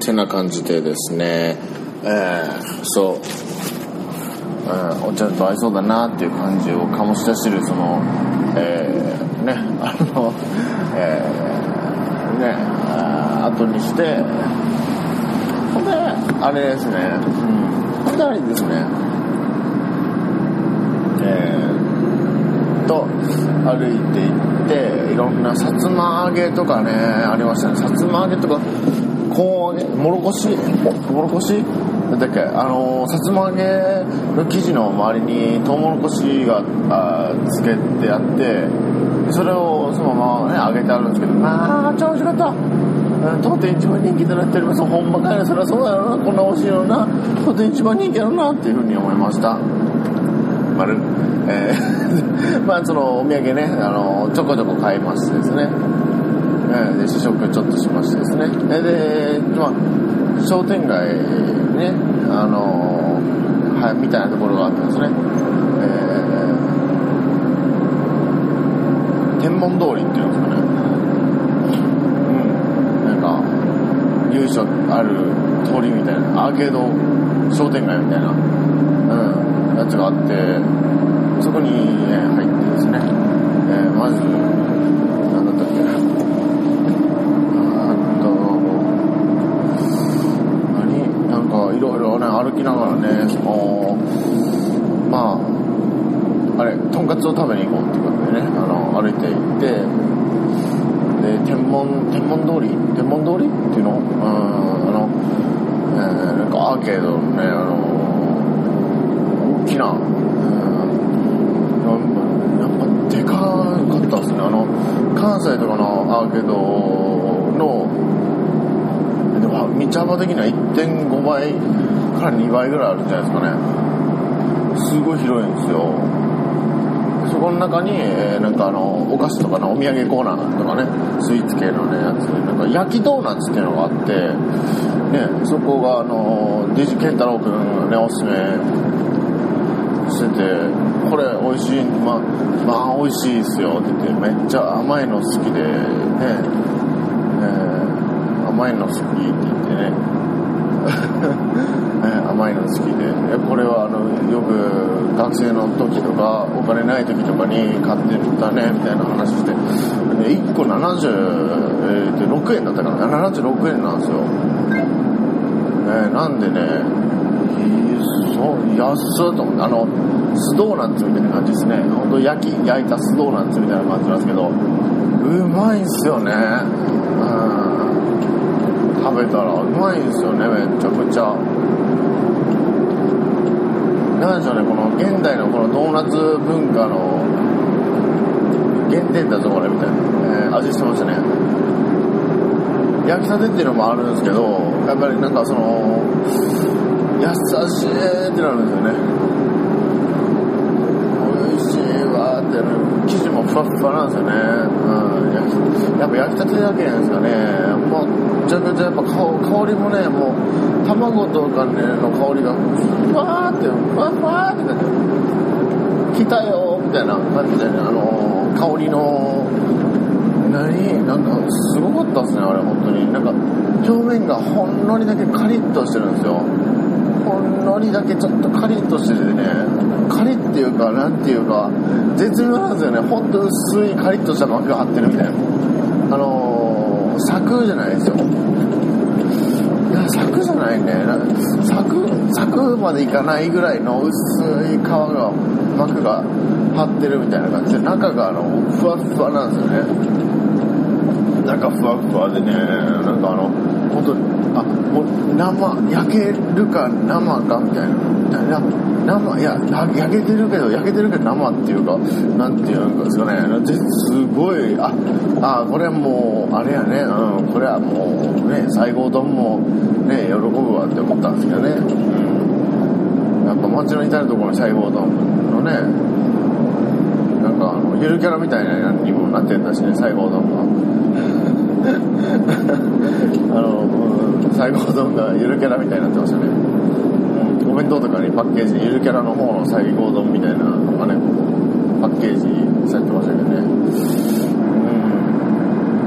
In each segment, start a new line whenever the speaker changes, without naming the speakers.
てな感じでですね、えー、そう、うん、お茶と合いそうだなっていう感じを醸し出してるその、えー、ねあの、えー、ねあ後にしてほんであれですね、うん、ほんであれですね。えー、と歩いていっていろんなさつま揚げとかねありましたね。さつま揚げとかコーンもろこし？もろこし？なんだっけ？あのさつま揚げの生地の周りにトウモロコシがあつけてあってそれをそのままね揚げてあるんですけどまあ超美味しかった。当店一番人気となっております。ほんまかいなそりゃそうやろな。こんな美味しいのな。当店一番人気やろなっていうふうに思いました。丸。えー。まあそのお土産ねあのちょこちょこ買いましてですね。で試食ちょっとしましてですね。で、まあ、商店街ねあのはいみたいなところがあってですね、えー、天文通りっていうんですかね。うん。なんか由緒ある通りみたいなアーケード商店街みたいな、うん、やつがあってそこに、ね、入ってですね、えー、まず何だったっけいろいろね歩きながらねそのまああを食べに行こうっていうことでねあの歩いて行ってで天文天文通り天文通りっていうの？うんあの、えー、なんかアーケードのねあの大きな、うん、やっぱでかかったですね。あの関西とかのアーケードのでも道幅的には1.5倍から2倍ぐらいあるんじゃないですかね。すごい広いんですよ。この中に、えー、なんかあのお菓子とかのお土産コーナーとかねスイーツ系のねやつなんか焼きドーナツっていうのがあってねそこがあのデジケンタロウ君がねおすすめしててこれ美味しいままあ美味しいっすよって言ってめっちゃ甘いの好きでね甘いの好きって言ってね。ね甘いの好きで。これはあのよく学生の時とかお金ない時とかに買ってたねみたいな話して。で1個76円だったかな。76円なんですよ、えー、なんでねそう安っと思ってあの酢ドーナツみたいな感じですね。本当焼き焼いた酢ドーナツみたいな感じなんですけどうまいんすよね。食べたらうまいんですよねめちゃくちゃ。なんでしょうねこの現代のこのドーナツ文化の原点だぞこれみたいな、えー、味してましたね。焼きたてっていうのもあるんですけどやっぱりなんかその優しいってなるんですよね。美味しいわって生地もふわふわなんですよね、うん、やっぱ焼きたてだけなんですかね。もうちゃくちゃやっぱ香りもねもう卵とかねの香りがふわーってふわふわーって来たよみたいな感じでねあの香りの何なんかすごかったっすねあれ本当になんか表面がほんのりだけカリッとしてるんですよほんのりだけちょっとカリッとしててねカリっていうかなんていうか絶妙なんですよねほんと薄いカリッとした膜が張ってるみたいなサクじゃないですよ。いやサクじゃないね。サクサクまでいかないぐらいの薄い皮が膜が張ってるみたいな感じで中があのふわふわなんですよね。中ふわふわでねなんかあの本当にあもう生焼けるか生かみたいな。生いや焼けてるけど焼けてるけど生っていうかなんていうんですかねすごいああこれはもうあれやねうんこれはもうね西郷丼もね喜ぶわって思ったんですけどね、うん、やっぱ街の至る所の西郷丼のねなんかあのゆるキャラみたいなにもなってんだしね西郷丼が。あの、うん、最後丼がゆるキャラみたいになってましたね。うん、お弁当とかにパッケージにゆるキャラの方の最後丼みたいなのがね、パッケージされてましたけどね。う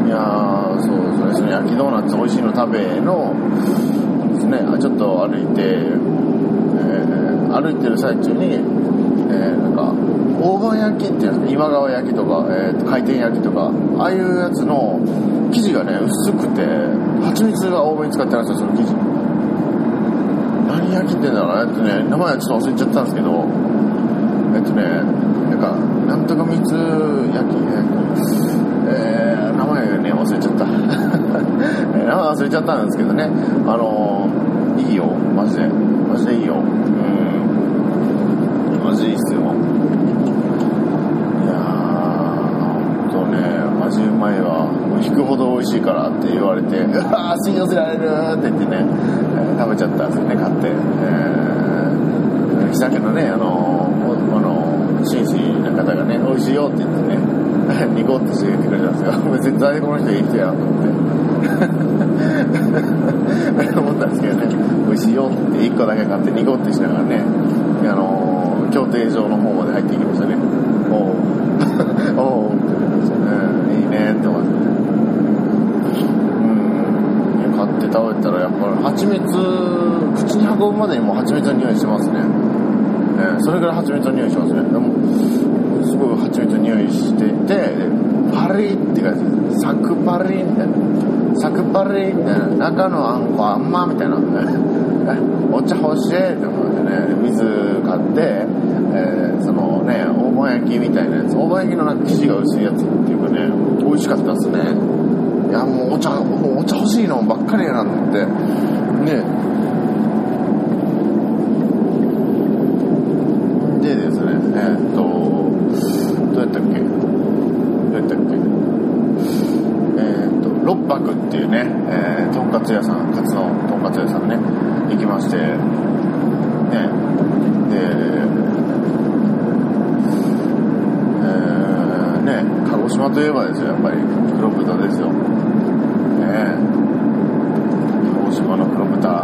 ん。いやー、あそうですねその焼きドーナツ美味しいの食べのですねちょっと歩いて、えー、歩いてる最中に、えー、なんか大判焼きっていう今川焼きとか、えー、回転焼きとかああいうやつの生地がね薄くて蜂蜜が多めに使ってるんですよその生地何焼きって言うんだろうえっとね名前はちょっと忘れちゃったんですけどえっとねなんかなんとか蜜焼きえー、名前ね忘れちゃった。名前忘れちゃったんですけどね。あのー、いいよ。マジで。マジでいいよ。うん。マジでいいっす味しいからって言われて うわ信用せられるって言ってね、えー、食べちゃったんですよね買って、えー、鮭のねあのあの紳士な方がね美味しいよって言ってね ニコってして言ってくれたんですよ。絶対この人いい人やと思って。思ったんですけどね美味しいよって1個だけ買ってニコってしながらねあの競艇場の方まで入っていきましたね。おおおおねって思ってうん買って。食べたらやっぱ蜂蜜口に運ぶまでにも蜂蜜の匂いしますね。ねそれぐらい蜂蜜の匂いしますね。でもすごい蜂蜜の匂いしていてパリって感じでサクパリみたいなサクパリみたいな中のあんこあんまみたいなお茶欲しいって思ってね水買ってえー、そのね大判焼きみたいなやつ。大判焼きのなんか生地が薄いやつっていうかね美味しかったですね。やもうお茶もうお茶欲しいのばっかりやなと思ってね。でですねえ、っとどうやったっけ？どうやったっけ？え、っと六白っていうね、えー、とんかつ屋さんね行きましてねでね、鹿児島といえばですよ、やっぱり黒豚ですよ。ね鹿児島の黒豚。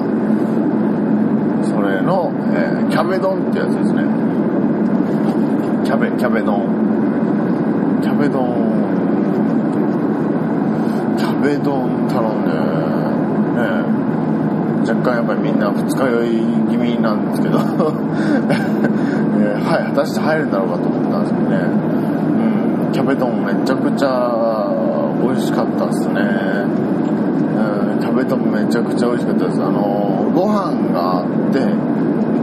それの、えー、キャベ丼ってやつですね。キャベ、キャベ丼。キャベ丼。キャベ丼頼んで、ね若干やっぱりみんな二日酔い気味なんですけど。えー、はい、果たして入るんだろうかと思ったんですけどね。うんキャベ丼めちゃくちゃ美味しかったっすね、うん、キャベ丼めちゃくちゃ美味しかったです。あのご飯があって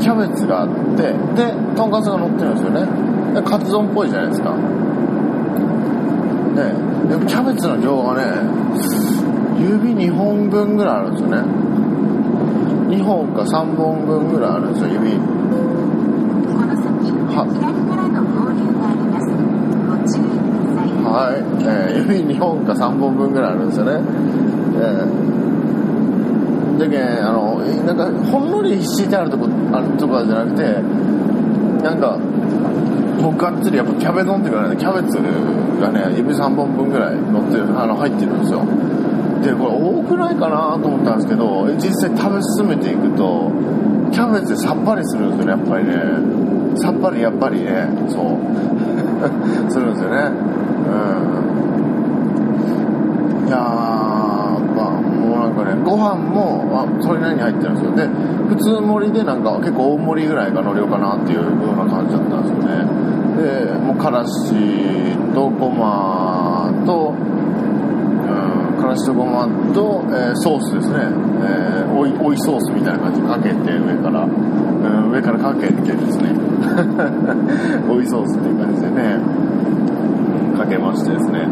キャベツがあってでとんかつが乗ってるんですよね。でカツ丼っぽいじゃないですか。ねでもキャベツの量がね指2本分ぐらいあるんですよね。2本か3本分ぐらいあるんですよ指ははい、えー、指2本か3本分ぐらいあるんですよね。えー、でけあの、なんか、ほんのり敷いてあるとこ、あるとかじゃなくて、なんか、もうがっつりやっぱキャベ丼っていうかね、キャベツがね、指3本分ぐらい乗ってる、あの、入ってるんですよ。で、これ多くないかなと思ったんですけど、実際食べ進めていくと、キャベツでさっぱりするんですよね、やっぱりね。さっぱりやっぱりね、そう。するんですよね。うんいやまあもうなんかねご飯もあそれなりに入ってるんですよで普通盛りでなんか結構大盛りぐらいが乗るかなっていうような感じだったんですよねでもうからしとごまからしとごまと、えー、ソースですね、えー、おいおいソースみたいな感じ。かけて上から、うん、上からかけてですね。おいソースっていう感じでね。かけましてですね、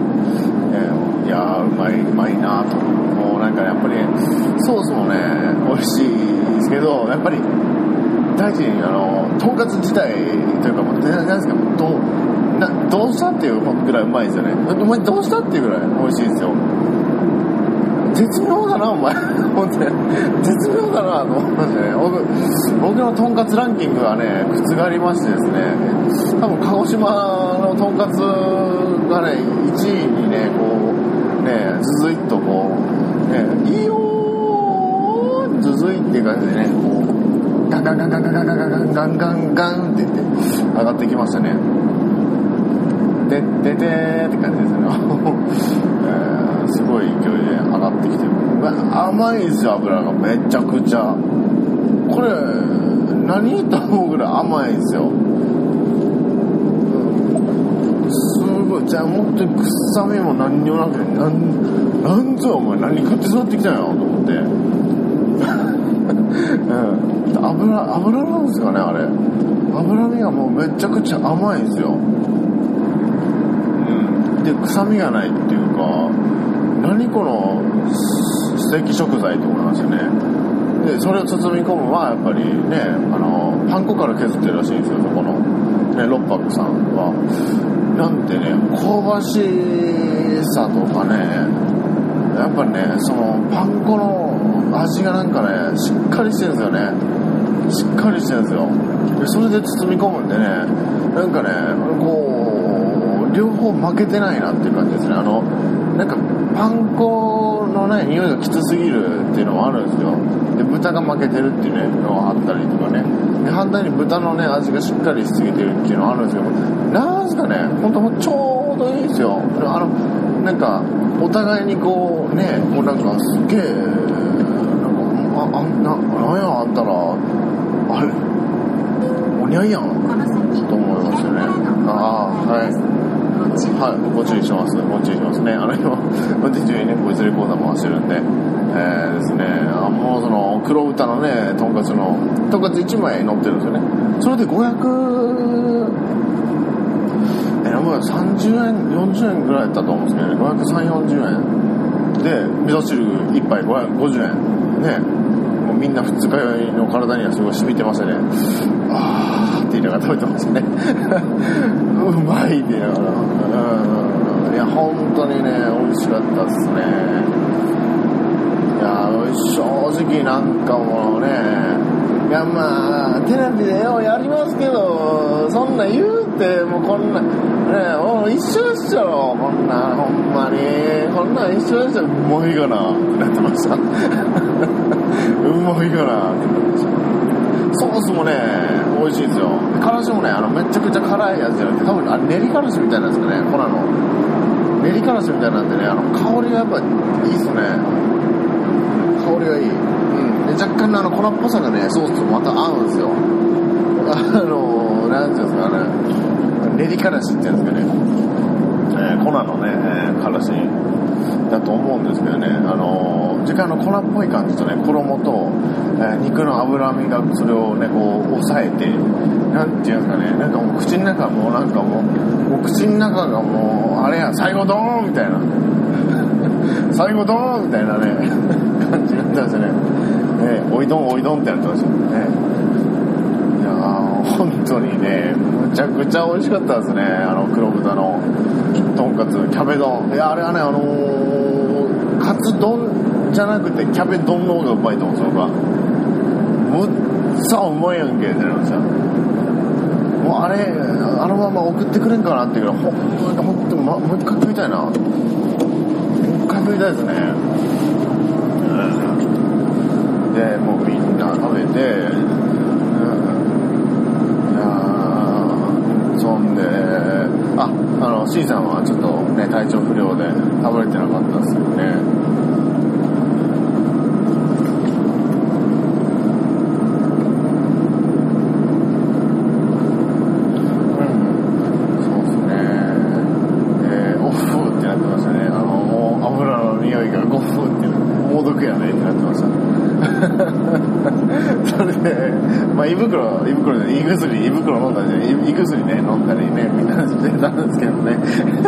えー、いやーうまいうまいなと。もうなんかやっぱりソースもね美味しいですけどやっぱり大事にあのとんかつ自体というかもう何ですかどなどうしたっていうぐらいうまいですよね。お前どうしたっていうぐらい美味しいですよ。絶妙だな、お前。本当に。絶妙だな、と思いましたね。僕、僕のとんかつランキングはね、覆りましてですね、多分鹿児島のとんかつがね、1位にね、こう、ね、ずずいっとこう、ね、いいよーずずいっていう感じでね、こう、ガンガンガンガンガンガンガンガンガンガンガンガンって言って上がってきましたね。で、でてーって感じですね。ごい勢いで上がってきてる。甘いんですよ油が。めちゃくちゃ。これ何と思うぐらい甘いんですよ。すごい。じゃあ本当に臭みも何にもなくてなんなんぞお前何食って育ってきたんやと思って。うん。油油なんですかねあれ。脂身がもうめちゃくちゃ甘いんですよ。うん。で臭みがないっていうか。何この素敵食材と思いますよね。でそれを包み込むのはやっぱりねあのパン粉から削ってるらしいんですよそこの、ね、六白さんは。なんでね香ばしさとかねやっぱねそのパン粉の味がなんかねしっかりしてるんですよね。しっかりしてるんですよ。でそれで包み込むんでねなんかねこう両方負けてないなっていう感じですね。あのパン粉のね匂いがきつすぎるっていうのもあるんですよ。で豚が負けてるっていうねのがあったりとかね。で反対に豚のね味がしっかりしすぎてるっていうのはあるんですけどなんすかね本当もうちょうどいいんですよ。あのなんかお互いにこうねこうなんかすげえなんかああななんやあんたらあれおにゃいやん。と思いますよね。ああはい。はい、ご注意します。ご注意しますね。あの、今、運転中にね、ボイスレコーダー回してるんで、えー、ですね、あもうその、黒豚のね、とんかつの、とんかつ1枚乗ってるんですよね。それで500、えー、もう30円、40円ぐらいだったと思うんですけどね、530、40円。で、味噌汁1杯550円。ね、もうみんな二日酔いの体にはすごい染みてましたね。あーって言いながら食べてましたね。うまいって言いながら。うん。いや、本当にね、美味しかったっすね。いや、正直なんかもうね、いやまあ、テレビでようやりますけど、そんな言うて、もうこんな、ねもう一緒でしょ、こんな、ほんまに。こんなん一緒でしょ、ういいかな、ってなってました。うまいかな、ってなってました。ソースもね、美味しいですよ。からしもね、あの、めちゃくちゃ辛いやつじゃなくて、多分、あ練りからしみたいなんですかね、粉の。練りからしみたいなんでね、あの、香りがやっぱいいっすね。香りがいい。うん。で、若干のあの、粉っぽさがね、ソースとまた合うんですよ。あの、なんていうんですかね、練りからしっていうんですかね、えー、粉のね、えー、からしだと思うんですけどね、あのー、時間の粉っぽい感じとね、衣と、え、肉の脂身がそれをね、こう、抑えて、なんていうんですかね、なんかもう口の中もうなんかもう、もう口の中がもう、あれや、最後ドーンみたいな。最後ドーンみたいなね、感じになってましたね。え、おいどんおいどんってなってましたね。いや、本当にね、むちゃくちゃ美味しかったですね、あの黒豚のとんかつ、キャベ丼。いや、あれはね、あのー、ツ丼じゃなくてキャベ丼の方がうまいと思うんですよ、僕は。むっさうまいやんけってなりました。もうあれ、あのまま送ってくれんかなっていうぐらい、ほんまに、ほんと、ま、もう一回食いたいな。もう一回食いたいですね。で、もうみんな食べて、いやそんで、あ、あの、C さんはちょっとね、体調不良で食べれてなかったですけどね。うんそうですね。えー、オフってなってましたね。あの、もう油の匂いがゴフって、猛毒やねってなってました。それで、まあ、胃袋、胃袋胃、袋飲んだり、胃薬ね、飲んだりね、みんなしてたんですけどね。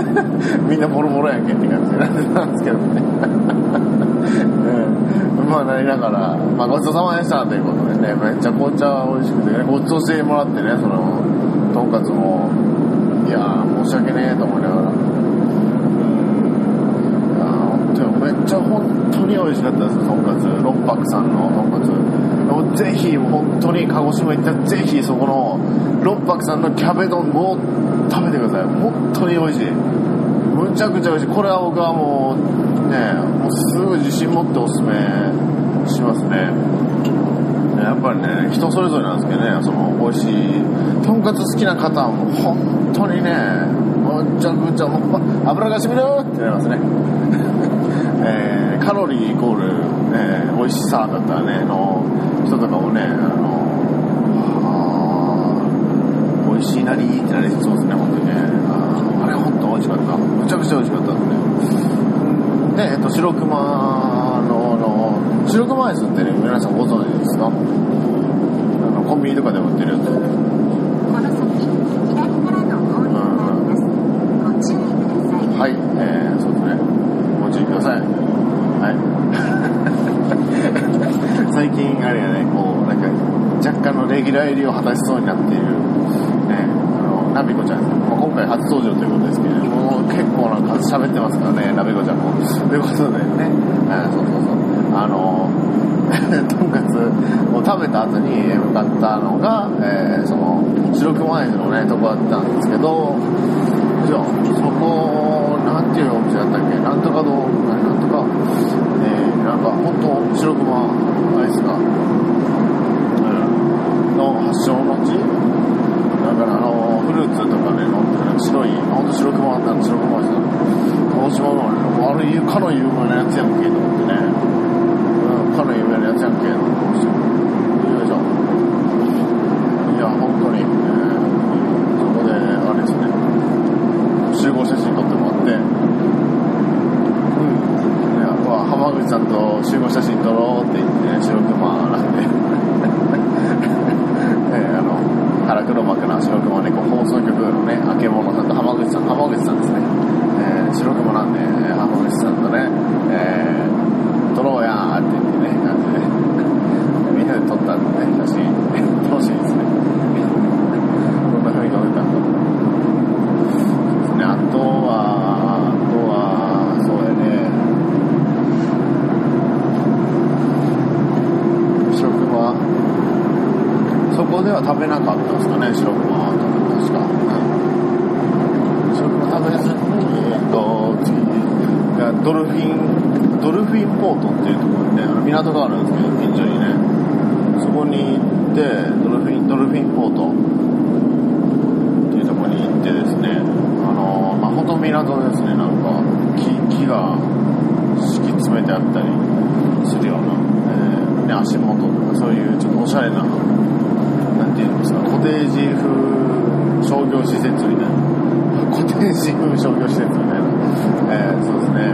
みんなボロボロやんけって感じになってたんですけどね。うん、まあ、なりながら、まあ、ごちそうさまでしたということでね、めっちゃ紅茶美味しくてね、ごちそうしてもらってね、その、とんかつも、いや、申し訳ねえと思いながら。うんいやー本当にめっちゃ本当に美味しかったです、とんかつ。六白さんのとんかつ。ぜひ、本当に鹿児島行ったら、ぜひそこの六白さんのキャベ丼を食べてください。本当に美味しい。むちゃくちゃ美味しい。これは僕はもう、ね、もうすぐ自信持っておすすめしますね。やっぱりね、人それぞれなんですけどね、その、美味しい、とんかつ好きな方はもう本当にね、むちゃくちゃもう、油がしみるってなりますね。えーカロリーイコール、えー美味しさだったらね、の人とかもね、あの、あ美味しいなりってなりそうですね、本当にね。ああれ本当美味しかった。むちゃくちゃ美味しかったですね。で、えっと、白熊の、の、白熊アイスってね、皆さんご存知ですか？あの、コンビニとかでも売ってるやつ。
この先、左からの合流があります。ご注意ください。
はい、えー、そうですね。ご注意ください。はい。最近、あれやね、こう、なんか、若干のレギュラ入りを果たしそうになっている、ね、あの、ナビコちゃん。まあ、今回初登場ということですけれども、結構な数喋ってますからね、ナビコちゃんも。ということでね、あそうそうそう。あの、とんかつを食べた後に向かったのが、えー、その、白熊アイスのね、とこだったんですけど、じゃあ、そこ、なんていうお店だったっけ？なんとか堂、なんとか、えー、なんか、本当白熊アイスが、うん、の発祥の地だから、あの、フルーツとかね、乗ってる白い、本当白熊なん白熊アイスだ。鹿児島のあれ、あれ、かの有名なやつやんけ、と思ってね。うん、かの有名なやつやんけ、と思って。よいしょ。いや、本当に、えー、そこで、あれですね。集合写真撮ってもらって、うん。いや、まあ、浜口さんと集合写真撮ろうって言って、ね、白熊なんで、えーあの、腹黒幕な白熊猫放送局のね、あけぼのさんと浜口さん、浜口さんですね。えー白熊なんで、えー浜口さんとね、えー撮ろうやーって言ってね、感じで、みんなで撮ったんでね、写真、楽しいですね。どんな風に撮れたんだろう。ね、あとは、あとは、そうやね。白熊、そこでは食べなかったんですかね、白熊は。確か。うん白熊食べずに、えっと、次、いやドルフィン、ドルフィンポートっていうところにね、あの港があるんですけど、近所にね。そこに行って、ドルフィン、ドルフィンポート。っていうところに行ってですね、あのまあ、ほんと港ですね、なんか、木、木が敷き詰めてあったりするような、えーね、足元とか、そういうちょっとおしゃれな、なんていうんですか、コテージ風商業施設みたいな、コテージ風商業施設みたいな、えーそうですね、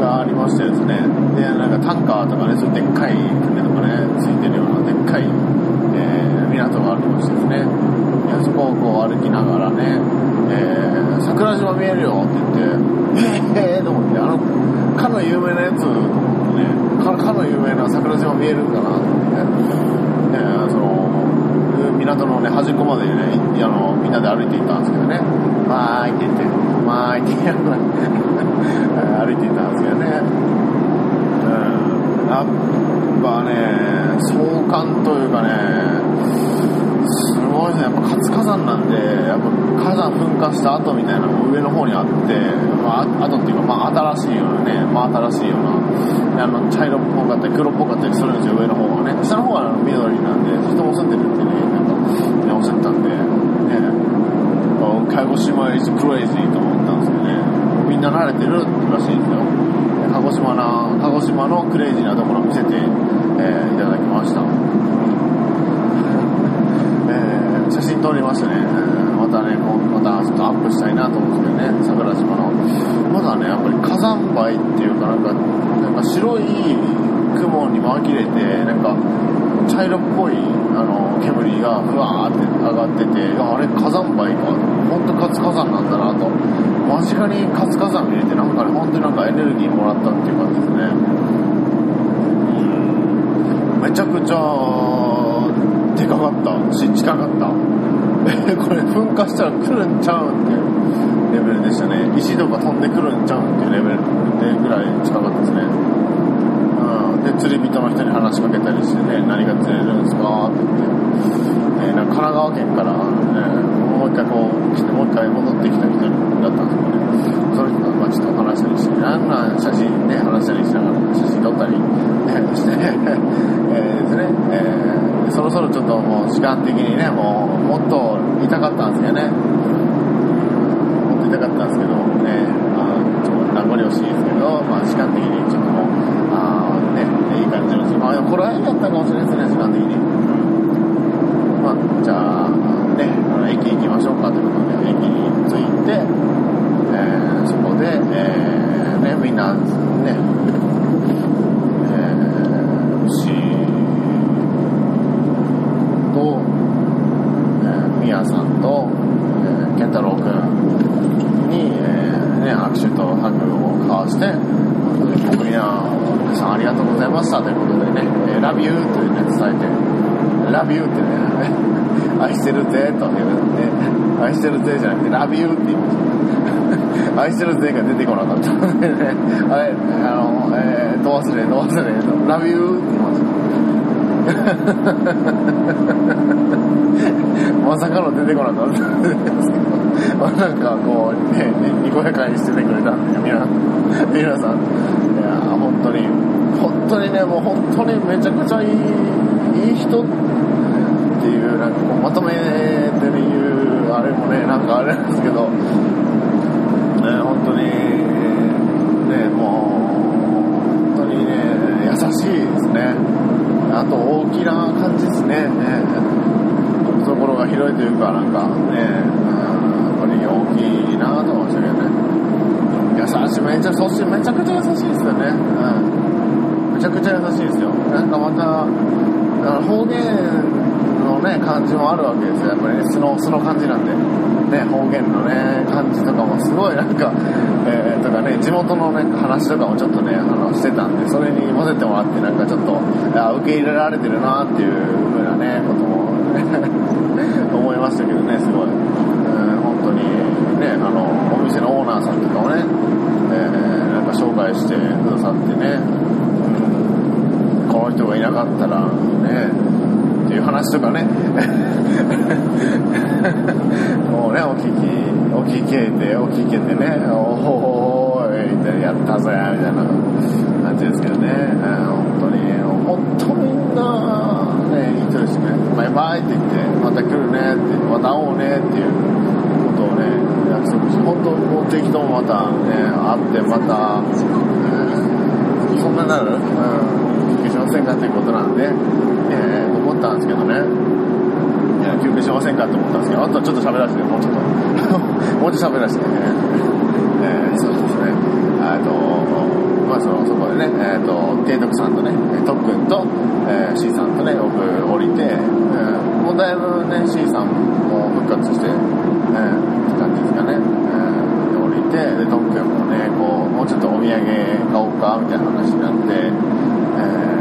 がありましてですね、で、なんかタンカーとかね、そういうでっかい船とかね、ついてるようなでっかい、えー港がありましてですね、でそこを歩きながらね、えー桜島見えるよって言って、えー、と思って、あの、かの有名なやつね、かかの有名な桜島見えるんかなと思ってね、その、港のね、端っこまでね、あの、みんなで歩いていったんですけどね、まーいって言って、まーいって言いながら歩いていったんですけどね、うん、やっぱね、壮観というかね、やっぱ活火山なんで、やっぱ火山噴火した後みたいなのが上の方にあって、まあ、あ後っていうか、まあ、新しいようなね、まあ、新しいような、あの、茶色っぽかったり、黒っぽかったりするんですよ、上の方はね。下の方は緑なんで、人も住んでるってね、なんか、ね、おっしゃったんで、ね、鹿児島イズクレイジーと思ったんですけどね、みんな慣れてるらしいんですよ。鹿児島な、鹿児島のクレイジーなところを見せて、えーい。えー写真撮りましたね。えーまたね、こうまたちょっとアップしたいなと思うんですけどね、桜島の。まだね、やっぱり火山灰っていうかなんか、なんか白い雲に紛れて、なんか茶色っぽいあの煙がふわーって上がってて、あれ火山灰か。本当活火山なんだなと。間近に活火山見れて、なんかね、本当になんかエネルギーもらったっていう感じですね。めちゃくちゃでかかったし近かったえ これ噴火したら来るんちゃうんっていうレベルでしたね石とか飛んでくるんちゃうんっていうレベルでぐらい近かったですねで釣り人の人に話しかけたりしてね何が釣れるんですか？って言って、えーなんか神奈川県から、ね、もう一回こう来てもう一回戻ってきた人だったんですけどね。その人とまあちょっと話したりしてなんなん写真ね話したりしながら写真撮ったり、ね、して、えですね、えーそろそろちょっともう時間的にねもうもっといたかったんですけどね。もっといたかったんですけどねあちょっと名残惜しいですけど、まあ時間的にちょっともう、ああでもこれはやったかもしれないですね、時間的に。まあ、じゃあ、ね、駅行きましょうかということで、駅に着いて、えーそこで、えーね、みんな、ね、えー、牛と、えー、みやさんと、えー、健太郎くんに、えーね、握手とハグを交わして、僕には、皆さんありがとうございましたということでね、えー、Love you というね、伝えて、Love you ってね、愛してるぜというね、愛してるぜじゃなくて、Love you って言いました。愛してるぜが出てこなかったのでね、あれ、あの、えー、ど忘れ、ど忘れ、Love you って言いました。まさかの出てこなかったんですけど、まあなんかこう、ね、にこやかにしててくれたんで、皆皆さん、いや、本当に、本当にね、もう本当にめちゃくちゃいい、いい人っていう、なんかこう、まとめて言う、あれもね、なんかあれなんですけど、ね、本当に、ね、もう、本当にね、優しいですね。あと大きな感じですね。ね懐が広いというか、なんかね、やっぱり大きいなと思いましたけどね。優しい、めちゃ、そしてめちゃくちゃ優しいですよね。うん。めちゃくちゃ優しいですよ。なんかまた、あの方言ね、感じもあるわけですよ。やっぱりね、素の、素の感じなんで。ね、方言のね、感じとかもすごいなんか、えー、とかね、地元のね、話とかもちょっとね、あの、してたんで、それに混ぜてもらって、なんかちょっと、あ受け入れられてるなっていう風なね、ことも、ね、思いましたけどね、すごい。うん、本当に、ね、あの、お店のオーナーさんとかもね、えー、なんか紹介してくださってね、うん、この人がいなかったら、ね、いう話とかね、もうね、お聞き、お聞けて、お聞けてね、おーい、みたいな、やったぜ、みたいな感じですけどね、うん本当に、本当みんな、ね、いい人ですね、バイバイって言って、また来るねって、また会おうねっていうことをね、約束して、本当、もう適当もまたね、会って、また、うんそんなになる？うん、休憩しませんかということなんで、えー、思ったんですけどね、いや、休憩しませんかって思ったんですけど、あとはちょっと喋らせて、もうちょっと、もうちょっと喋らせてね、えー、そうですね、えっと、まあその、そこでね、えっ、と、提督さんとね、特訓と、えー、C さんとね、僕降りて、えーもうだいぶね、C さんも復活して、えー、って感じですかね、えー降りて、で、特訓もね、こう、もうちょっとお土産買おうか、みたいな話になって、えー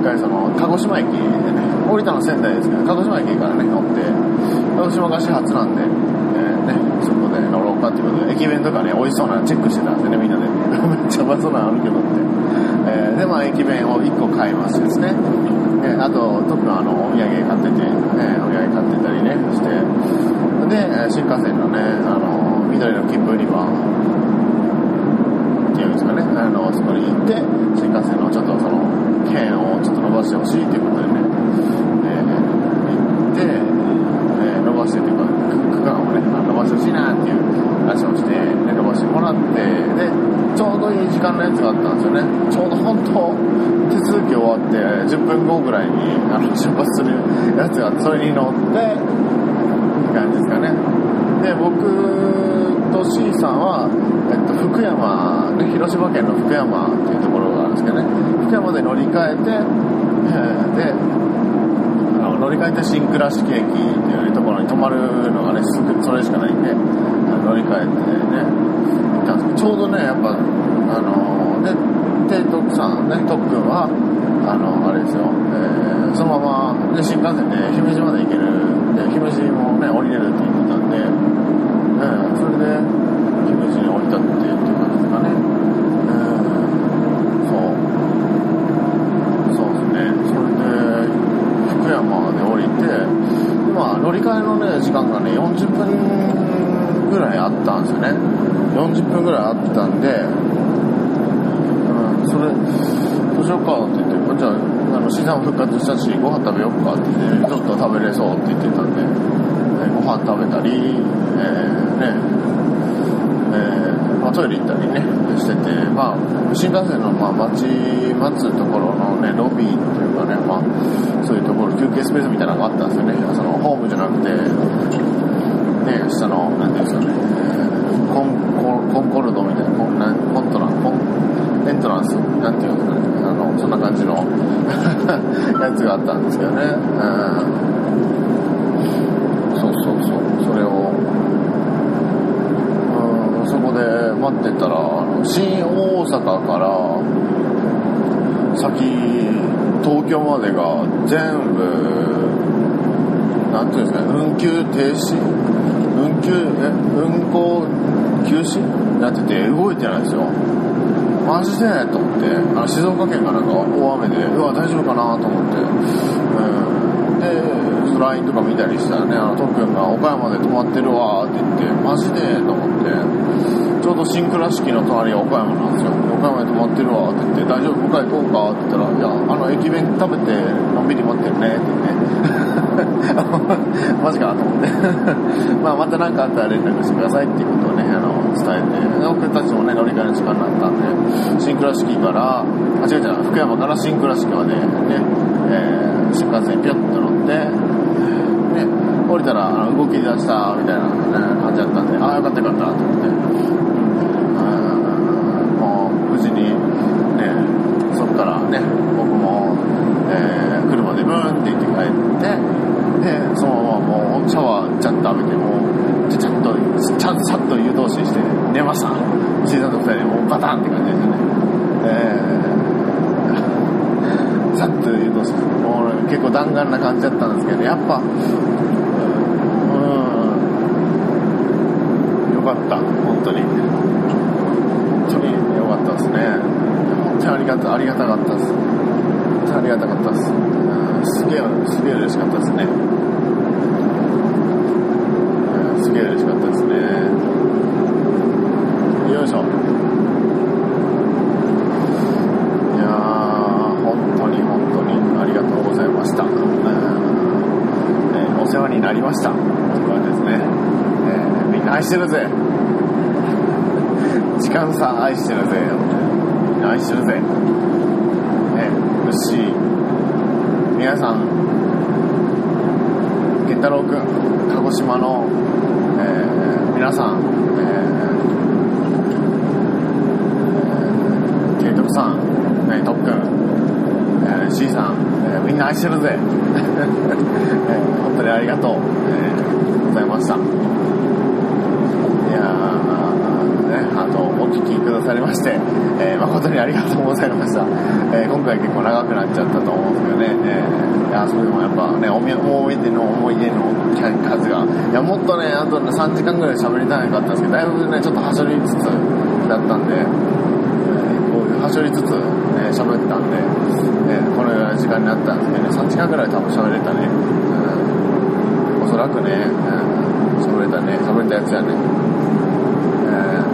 一回その、鹿児島駅でね、降りたの仙台ですけど、鹿児島駅からね、乗って、鹿児島が始発なんで、えーね、そこで乗ろうかっていうことで、駅弁とかね、美味しそうなのチェックしてたんですね、みんなで。めっちゃうまそうなのあるけどって。えーで、まあ、駅弁を1個買いましてですね、えーあと、特にあの、お土産買ってて、えーお土産買ってたりね、して、で、新幹線のね、あの、緑の切符売り場、っていうんですかね、あの、そこに行って、新幹線のちょっとその、券をちょっと伸ばしてほしいということでね、えー行って、えー伸ばしてというか、区区間をね、あ伸ばしてほしいなっていう話をして、で伸ばしてもらって、で、ちょうどいい時間のやつがあったんですよね。ちょうど本当、手続き終わって、10分後ぐらいに、あの、出発するやつがあって、それに乗って、って感じですかね。で、僕と C さんは、えっと、福山、ね、広島県の福山っていうところがあるんですけどね、福山で乗り換えて、えーで、あの乗り換えて新倉敷駅っていうところに泊まるのがね、すぐそれしかないんで、あの乗り換えてね、ちょうどね、やっぱ、あの、で、で、徳さんね、徳君は、あの、あれですよ、えーそのまま、で、新幹線で姫路まで行ける、で、姫路もね、降りれるって言ってたんで、えーそれで、姫路に降りたっていう感じですかね。えーそう。そうですね。それで、福山で降りて、でまあ、乗り換えのね、時間がね、40分ぐらいあったんですよね。40分ぐらいあったんで、うん、それ、どうしようかって言って、じゃあ、あの、資産復活したし、ご飯食べようかって言って、ちょっと食べれそうって言ってたんで、えーご飯食べたり、えーね、えーまあ、トイレ行ったりねしてて、まあ、新幹線のまあ待ち待つところの、ね、ロビーというかね、まあ、そういうところ休憩スペースみたいなのがあったんですよね。そのホームじゃなくて、ね、下のなんていうんですかねコンコンコンコルドみたいなコンなんコントランコンエントランスなんていうんですかねあのそんな感じのやつがあったんですけどね、うん、そうそうそう。それを。うん。そこで待ってたらあの新大阪から先東京までが全部なんていうんですかね運休停止？運休え？運行休止？になってて動いてないんですよ。マジで？と思って。あ静岡県がなんか。大雨で。うわ大丈夫かなと思って、うん、で LINE とか見たりしたらねあの特訓が岡山で泊まってるわって言ってマジで？と思って。ちょうど新倉敷の隣が岡山なんですよ。岡山で泊まってるわって言って大丈夫？向かい行こうかって言ったらいやあの駅弁食べてのんびり待ってるねって言って。マジかと思って。まあまた何かあったら連絡してくださいっていうことをね、あの、伝えて、僕たちもね、乗り換えの時間になったんで、新倉敷から、あ、違う違う、福山から新倉敷までね、えー新幹線にピョッと乗って、ね、降りたら動き出したみたいな、ね、感じだったんで、ああ、よかったよかったと思って、もう無事にね、そこからね、僕も、えー車でブーンって行って帰って、で、そのままもうシャワーちゃんと浴びて、もう、っと、ちゃんとさっと湯通しして寝ました。石井さんと二人でもうバタンって感じですよね。えー、さっと湯通しもう結構弾丸な感じだったんですけど、やっぱ、うん、よかった、本当に。本当によかったですね。本当にありがた、ありがたかったです。本当にありがたかったです。すげえ、すげえ嬉しかったですね。うんすげえ嬉しかったですね。よいしょ。いやー、本当に本当にありがとうございました。うんえーお世話になりました。という感じですね。えーみんな愛してるぜ。時間差愛してるぜ。みんな愛してるぜ。ね、うっしー、皆さん、健太郎くん、鹿児島の、えー皆さん、えー、慶徳さん、ね、特訓、えー、C さん、えーみんな愛してるぜ。本当にありがとう、えーございました。いやー、ね、あと、お聞きくださりまして、えー誠にありがとうございました。えー今回結構長くなっちゃったと思うんですけどね、えーい、それでもやっぱね、おみ思い出の思い出の数が、いや、もっとね、あと、3時間ぐらい喋りたいかったんですけど、だいぶね、ちょっとはしょりつつだったんで、えーこういうはしょりつつ、ね、喋ったんで、間になったんですけどね、3時間ぐらい多分喋れたね。うん、おそらくね、うん、喋れたね、喋れたやつやね。えー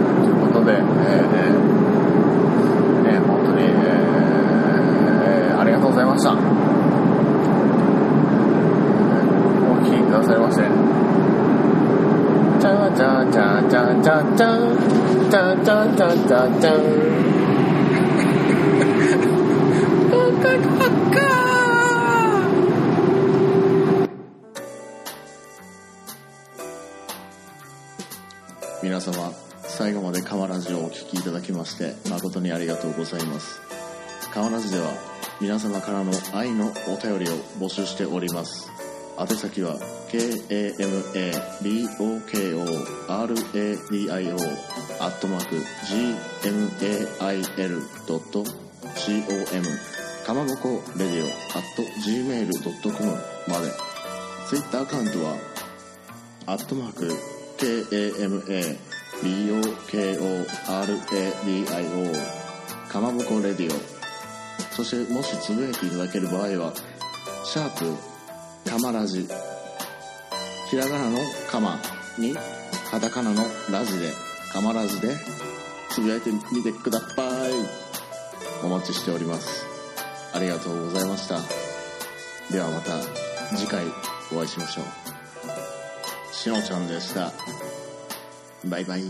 ございます。川ラジでは皆様からの愛のお便りを募集しております。宛先は KAMABOKORADIO アットマーク GMAIL.com かまぼこレディオ at gmail.com まで。Twitter アカウントはアットマーク KAMABOKORADIO かまぼこレディオ。そしてもしつぶやいていただける場合はシャープかまラジひらがなのかまにカタカナのラジでかまラジでつぶやいてみてください。お待ちしております。ありがとうございました。ではまた次回お会いしましょう。しのちゃんでした。バイバイ。